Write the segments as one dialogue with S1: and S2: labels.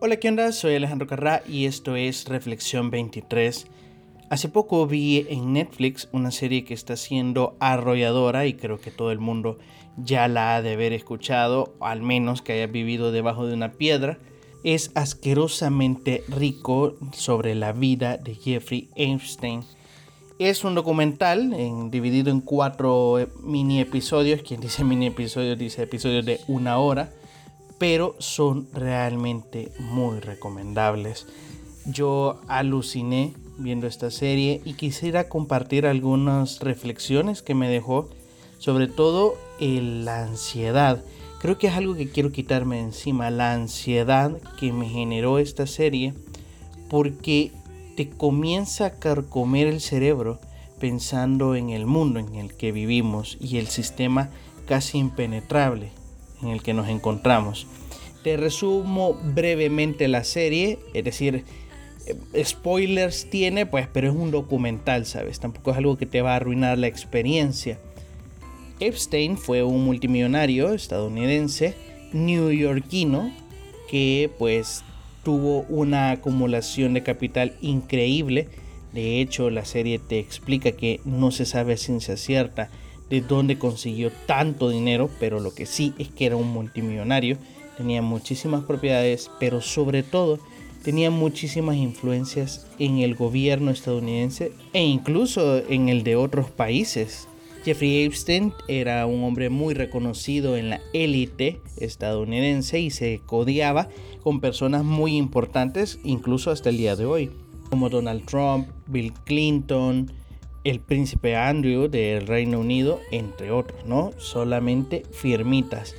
S1: Hola, ¿qué onda? Soy Alejandro Carrá y esto es Reflexión 23. Hace poco vi en Netflix una serie que está siendo arrolladora y creo que todo el mundo ya la ha de haber escuchado, al menos que haya vivido debajo de una piedra. Es asquerosamente rico sobre la vida de Jeffrey Epstein. Es un documental dividido en cuatro mini episodios. Quien dice mini episodios dice episodios de una hora pero son realmente muy recomendables. Yo aluciné viendo esta serie y quisiera compartir algunas reflexiones que me dejó, sobre todo la ansiedad. Creo que es algo que quiero quitarme encima, la ansiedad que me generó esta serie, porque te comienza a carcomer el cerebro pensando en el mundo en el que vivimos y el sistema casi impenetrable en el que nos encontramos. Te resumo brevemente la serie, es decir, eh, spoilers tiene, pues, pero es un documental, ¿sabes? Tampoco es algo que te va a arruinar la experiencia. Epstein fue un multimillonario estadounidense, neoyorquino, que pues tuvo una acumulación de capital increíble. De hecho, la serie te explica que no se sabe a ciencia cierta de dónde consiguió tanto dinero, pero lo que sí es que era un multimillonario, tenía muchísimas propiedades, pero sobre todo tenía muchísimas influencias en el gobierno estadounidense e incluso en el de otros países. Jeffrey Epstein era un hombre muy reconocido en la élite estadounidense y se codiaba con personas muy importantes incluso hasta el día de hoy, como Donald Trump, Bill Clinton, el príncipe Andrew del Reino Unido, entre otros, ¿no? Solamente firmitas.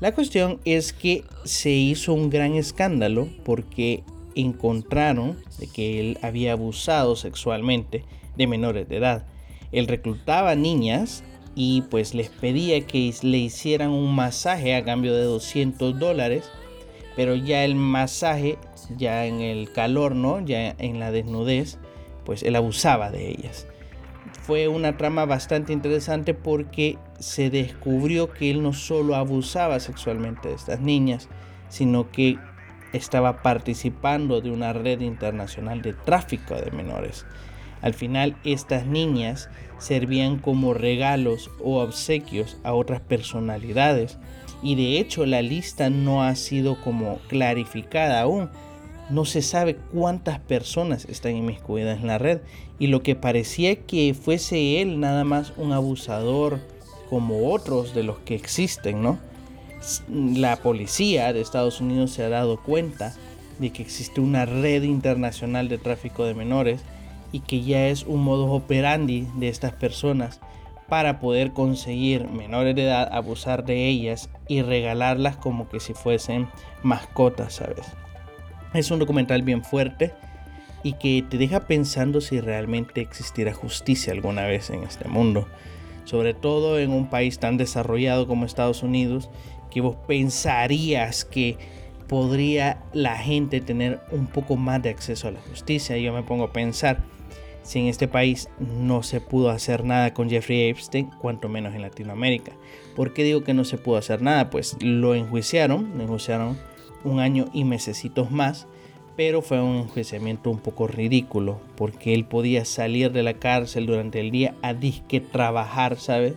S1: La cuestión es que se hizo un gran escándalo porque encontraron de que él había abusado sexualmente de menores de edad. Él reclutaba niñas y pues les pedía que le hicieran un masaje a cambio de 200 dólares, pero ya el masaje, ya en el calor, ¿no? Ya en la desnudez, pues él abusaba de ellas fue una trama bastante interesante porque se descubrió que él no solo abusaba sexualmente de estas niñas, sino que estaba participando de una red internacional de tráfico de menores. Al final estas niñas servían como regalos o obsequios a otras personalidades y de hecho la lista no ha sido como clarificada aún, no se sabe cuántas personas están inmiscuidas en la red y lo que parecía que fuese él nada más un abusador como otros de los que existen, ¿no? La policía de Estados Unidos se ha dado cuenta de que existe una red internacional de tráfico de menores y que ya es un modus operandi de estas personas para poder conseguir menores de edad, abusar de ellas y regalarlas como que si fuesen mascotas, ¿sabes? Es un documental bien fuerte y que te deja pensando si realmente existirá justicia alguna vez en este mundo. Sobre todo en un país tan desarrollado como Estados Unidos, que vos pensarías que podría la gente tener un poco más de acceso a la justicia. Yo me pongo a pensar, si en este país no se pudo hacer nada con Jeffrey Epstein, cuanto menos en Latinoamérica. ¿Por qué digo que no se pudo hacer nada? Pues lo enjuiciaron, lo enjuiciaron un año y mesecitos más, pero fue un enjuiciamiento un poco ridículo, porque él podía salir de la cárcel durante el día a disque trabajar, ¿sabes?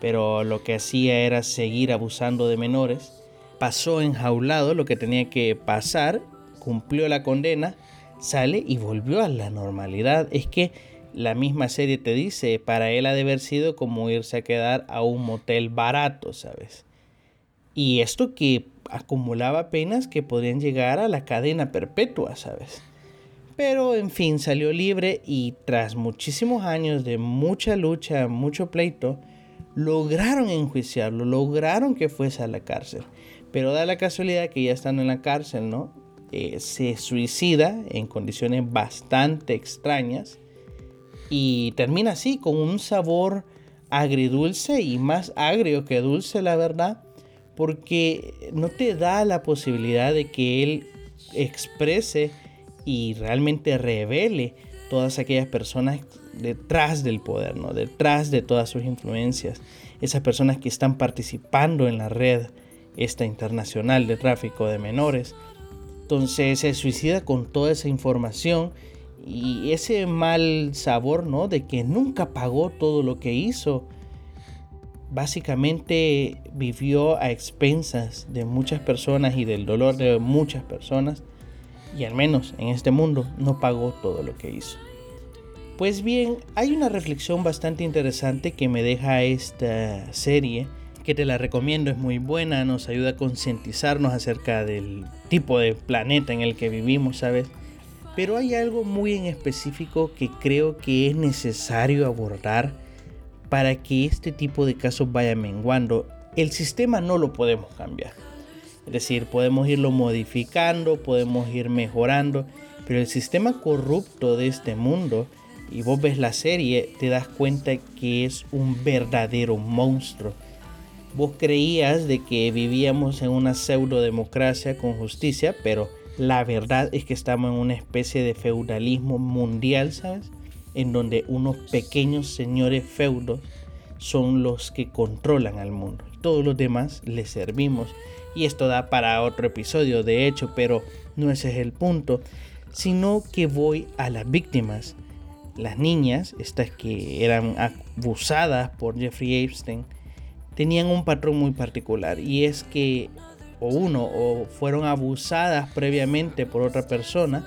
S1: Pero lo que hacía era seguir abusando de menores. Pasó enjaulado lo que tenía que pasar, cumplió la condena, sale y volvió a la normalidad. Es que la misma serie te dice, para él ha de haber sido como irse a quedar a un motel barato, ¿sabes? Y esto que acumulaba penas que podían llegar a la cadena perpetua, ¿sabes? Pero en fin, salió libre y tras muchísimos años de mucha lucha, mucho pleito, lograron enjuiciarlo, lograron que fuese a la cárcel. Pero da la casualidad que ya estando en la cárcel, ¿no? Eh, se suicida en condiciones bastante extrañas y termina así con un sabor agridulce y más agrio que dulce, la verdad porque no te da la posibilidad de que él exprese y realmente revele todas aquellas personas detrás del poder, ¿no? detrás de todas sus influencias, esas personas que están participando en la red esta internacional de tráfico de menores. Entonces se suicida con toda esa información y ese mal sabor, ¿no? De que nunca pagó todo lo que hizo. Básicamente vivió a expensas de muchas personas y del dolor de muchas personas. Y al menos en este mundo no pagó todo lo que hizo. Pues bien, hay una reflexión bastante interesante que me deja esta serie, que te la recomiendo, es muy buena, nos ayuda a concientizarnos acerca del tipo de planeta en el que vivimos, ¿sabes? Pero hay algo muy en específico que creo que es necesario abordar para que este tipo de casos vaya menguando. El sistema no lo podemos cambiar. Es decir, podemos irlo modificando, podemos ir mejorando, pero el sistema corrupto de este mundo y vos ves la serie, te das cuenta que es un verdadero monstruo. Vos creías de que vivíamos en una pseudo democracia con justicia, pero la verdad es que estamos en una especie de feudalismo mundial, ¿sabes? En donde unos pequeños señores feudos son los que controlan al mundo. Todos los demás les servimos. Y esto da para otro episodio, de hecho, pero no ese es el punto, sino que voy a las víctimas las niñas, estas que eran abusadas por Jeffrey Epstein, tenían un patrón muy particular y es que o uno o fueron abusadas previamente por otra persona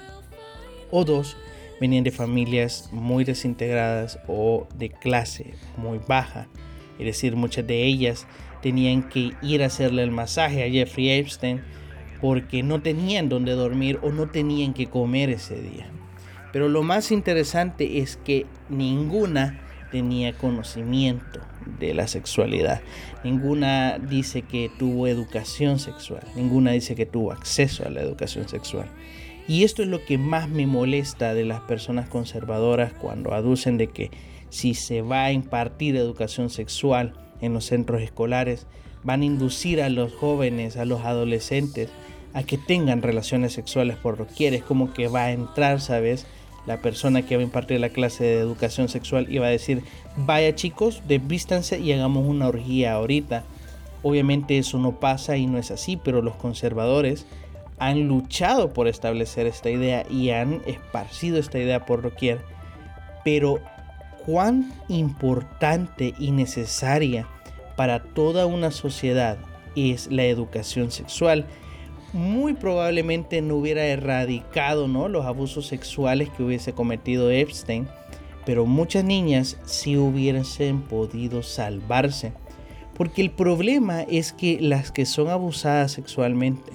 S1: o dos venían de familias muy desintegradas o de clase muy baja. Es decir, muchas de ellas tenían que ir a hacerle el masaje a Jeffrey Epstein porque no tenían donde dormir o no tenían que comer ese día. Pero lo más interesante es que ninguna tenía conocimiento de la sexualidad. Ninguna dice que tuvo educación sexual. Ninguna dice que tuvo acceso a la educación sexual. Y esto es lo que más me molesta de las personas conservadoras cuando aducen de que si se va a impartir educación sexual en los centros escolares, van a inducir a los jóvenes, a los adolescentes, a que tengan relaciones sexuales por doquier. Es como que va a entrar, ¿sabes? la persona que va a impartir la clase de educación sexual iba a decir, vaya chicos, desvístanse y hagamos una orgía ahorita. Obviamente eso no pasa y no es así, pero los conservadores han luchado por establecer esta idea y han esparcido esta idea por doquier. Pero cuán importante y necesaria para toda una sociedad es la educación sexual muy probablemente no hubiera erradicado ¿no? los abusos sexuales que hubiese cometido Epstein, pero muchas niñas sí hubiesen podido salvarse. Porque el problema es que las que son abusadas sexualmente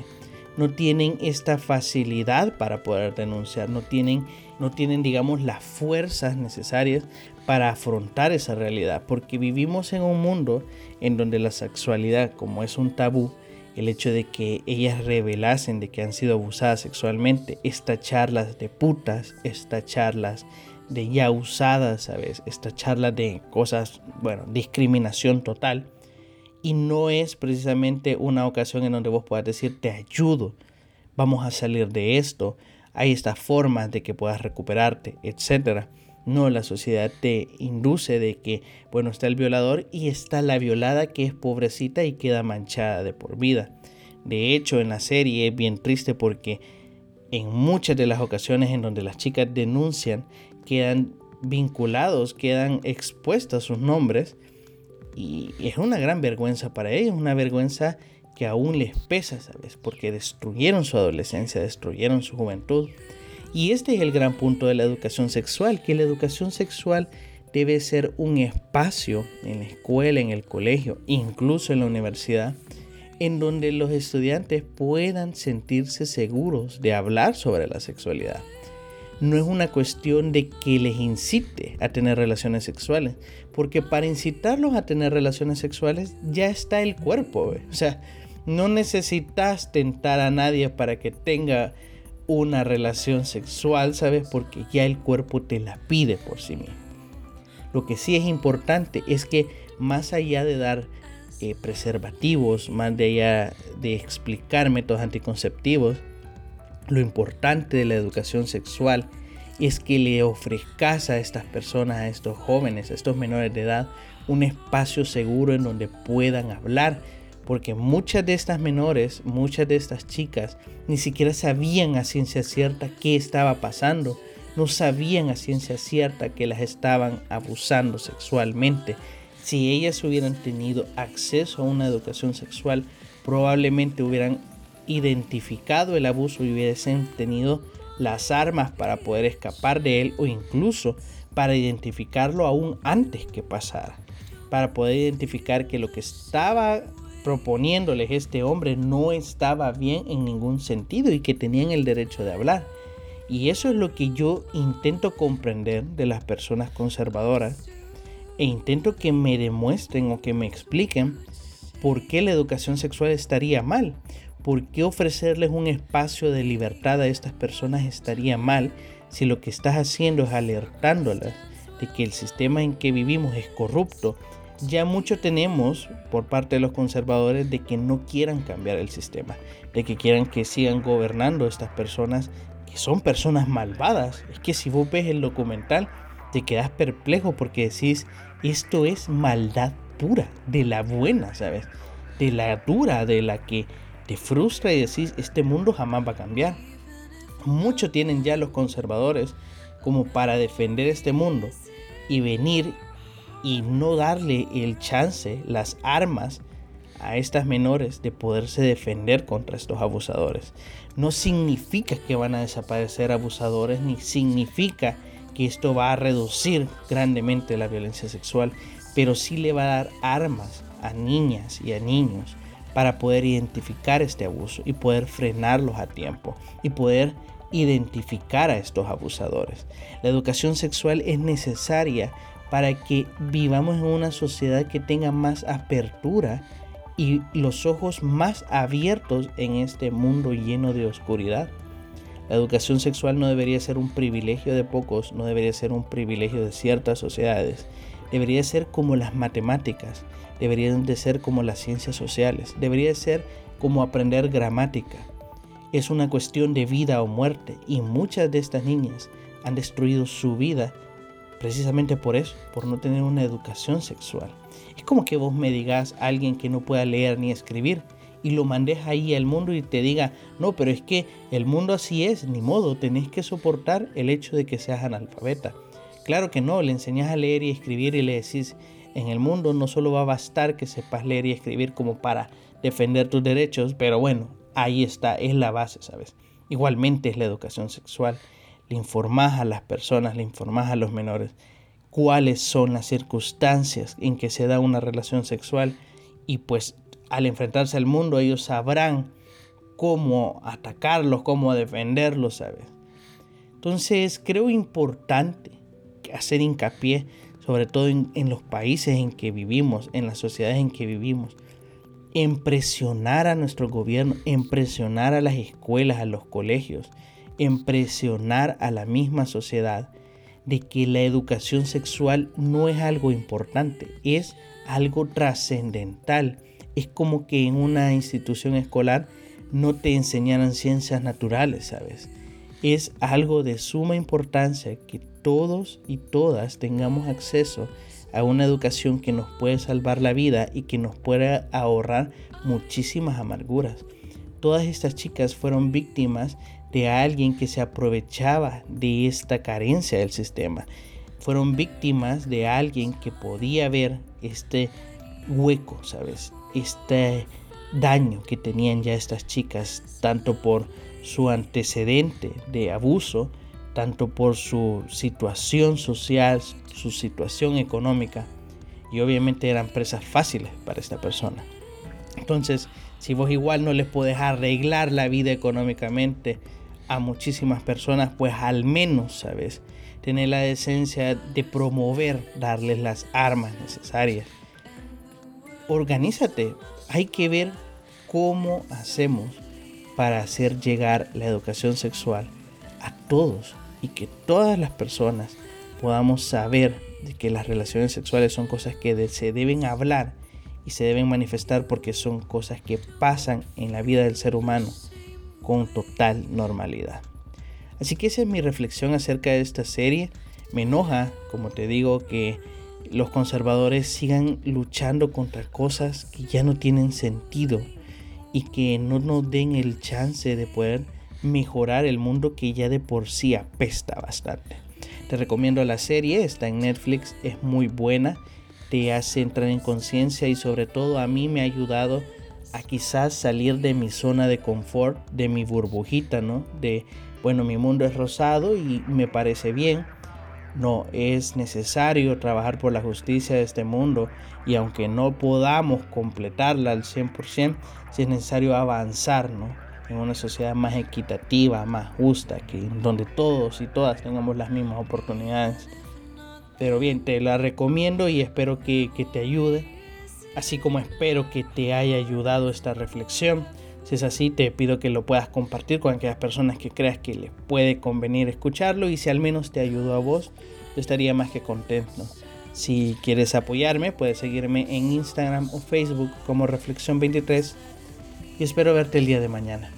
S1: no tienen esta facilidad para poder denunciar, no tienen, no tienen digamos las fuerzas necesarias para afrontar esa realidad, porque vivimos en un mundo en donde la sexualidad como es un tabú, el hecho de que ellas revelasen de que han sido abusadas sexualmente, estas charlas de putas, estas charlas de ya usadas, ¿sabes? Esta charla de cosas, bueno, discriminación total. Y no es precisamente una ocasión en donde vos puedas decir, te ayudo, vamos a salir de esto, hay estas formas de que puedas recuperarte, etc. No, la sociedad te induce de que, bueno, está el violador y está la violada que es pobrecita y queda manchada de por vida. De hecho, en la serie es bien triste porque en muchas de las ocasiones en donde las chicas denuncian, quedan vinculados, quedan expuestos sus nombres y es una gran vergüenza para ellos, una vergüenza que aún les pesa, ¿sabes? Porque destruyeron su adolescencia, destruyeron su juventud. Y este es el gran punto de la educación sexual, que la educación sexual debe ser un espacio en la escuela, en el colegio, incluso en la universidad, en donde los estudiantes puedan sentirse seguros de hablar sobre la sexualidad. No es una cuestión de que les incite a tener relaciones sexuales, porque para incitarlos a tener relaciones sexuales ya está el cuerpo. O sea, no necesitas tentar a nadie para que tenga una relación sexual, ¿sabes? Porque ya el cuerpo te la pide por sí mismo. Lo que sí es importante es que más allá de dar eh, preservativos, más allá de explicar métodos anticonceptivos, lo importante de la educación sexual es que le ofrezcas a estas personas, a estos jóvenes, a estos menores de edad, un espacio seguro en donde puedan hablar, porque muchas de estas menores, muchas de estas chicas, ni siquiera sabían a ciencia cierta qué estaba pasando, no sabían a ciencia cierta que las estaban abusando sexualmente. Si ellas hubieran tenido acceso a una educación sexual, probablemente hubieran identificado el abuso y hubiesen tenido las armas para poder escapar de él o incluso para identificarlo aún antes que pasara, para poder identificar que lo que estaba proponiéndoles este hombre no estaba bien en ningún sentido y que tenían el derecho de hablar. Y eso es lo que yo intento comprender de las personas conservadoras e intento que me demuestren o que me expliquen por qué la educación sexual estaría mal, por qué ofrecerles un espacio de libertad a estas personas estaría mal si lo que estás haciendo es alertándolas de que el sistema en que vivimos es corrupto ya mucho tenemos por parte de los conservadores de que no quieran cambiar el sistema, de que quieran que sigan gobernando estas personas que son personas malvadas. Es que si vos ves el documental te quedas perplejo porque decís, esto es maldad pura, de la buena, ¿sabes? De la dura, de la que te frustra y decís, este mundo jamás va a cambiar. Mucho tienen ya los conservadores como para defender este mundo y venir y no darle el chance, las armas a estas menores de poderse defender contra estos abusadores. No significa que van a desaparecer abusadores, ni significa que esto va a reducir grandemente la violencia sexual, pero sí le va a dar armas a niñas y a niños para poder identificar este abuso y poder frenarlos a tiempo y poder identificar a estos abusadores. La educación sexual es necesaria para que vivamos en una sociedad que tenga más apertura y los ojos más abiertos en este mundo lleno de oscuridad. La educación sexual no debería ser un privilegio de pocos, no debería ser un privilegio de ciertas sociedades. Debería ser como las matemáticas, deberían de ser como las ciencias sociales, debería ser como aprender gramática. Es una cuestión de vida o muerte y muchas de estas niñas han destruido su vida Precisamente por eso, por no tener una educación sexual. Es como que vos me digas a alguien que no pueda leer ni escribir y lo mandes ahí al mundo y te diga, no, pero es que el mundo así es, ni modo, tenés que soportar el hecho de que seas analfabeta. Claro que no, le enseñas a leer y escribir y le decís, en el mundo no solo va a bastar que sepas leer y escribir como para defender tus derechos, pero bueno, ahí está, es la base, ¿sabes? Igualmente es la educación sexual le informás a las personas, le informás a los menores cuáles son las circunstancias en que se da una relación sexual y pues al enfrentarse al mundo ellos sabrán cómo atacarlos, cómo defenderlos, ¿sabes? Entonces creo importante hacer hincapié, sobre todo en, en los países en que vivimos, en las sociedades en que vivimos, en presionar a nuestro gobierno, en presionar a las escuelas, a los colegios, en presionar a la misma sociedad de que la educación sexual no es algo importante, es algo trascendental. Es como que en una institución escolar no te enseñaran ciencias naturales, ¿sabes? Es algo de suma importancia que todos y todas tengamos acceso a una educación que nos puede salvar la vida y que nos pueda ahorrar muchísimas amarguras. Todas estas chicas fueron víctimas de alguien que se aprovechaba de esta carencia del sistema. Fueron víctimas de alguien que podía ver este hueco, ¿sabes? Este daño que tenían ya estas chicas, tanto por su antecedente de abuso, tanto por su situación social, su situación económica, y obviamente eran presas fáciles para esta persona. Entonces, si vos igual no les podés arreglar la vida económicamente, a muchísimas personas, pues al menos, ¿sabes? Tener la decencia de promover, darles las armas necesarias. Organízate, hay que ver cómo hacemos para hacer llegar la educación sexual a todos y que todas las personas podamos saber de que las relaciones sexuales son cosas que se deben hablar y se deben manifestar porque son cosas que pasan en la vida del ser humano con total normalidad. Así que esa es mi reflexión acerca de esta serie. Me enoja, como te digo, que los conservadores sigan luchando contra cosas que ya no tienen sentido y que no nos den el chance de poder mejorar el mundo que ya de por sí apesta bastante. Te recomiendo la serie, está en Netflix, es muy buena, te hace entrar en conciencia y sobre todo a mí me ha ayudado a quizás salir de mi zona de confort, de mi burbujita, ¿no? De, bueno, mi mundo es rosado y me parece bien. No, es necesario trabajar por la justicia de este mundo y aunque no podamos completarla al 100%, sí es necesario avanzar, ¿no? En una sociedad más equitativa, más justa, que donde todos y todas tengamos las mismas oportunidades. Pero bien, te la recomiendo y espero que, que te ayude así como espero que te haya ayudado esta reflexión. Si es así, te pido que lo puedas compartir con aquellas personas que creas que les puede convenir escucharlo y si al menos te ayudó a vos, yo estaría más que contento. Si quieres apoyarme, puedes seguirme en Instagram o Facebook como Reflexión 23 y espero verte el día de mañana.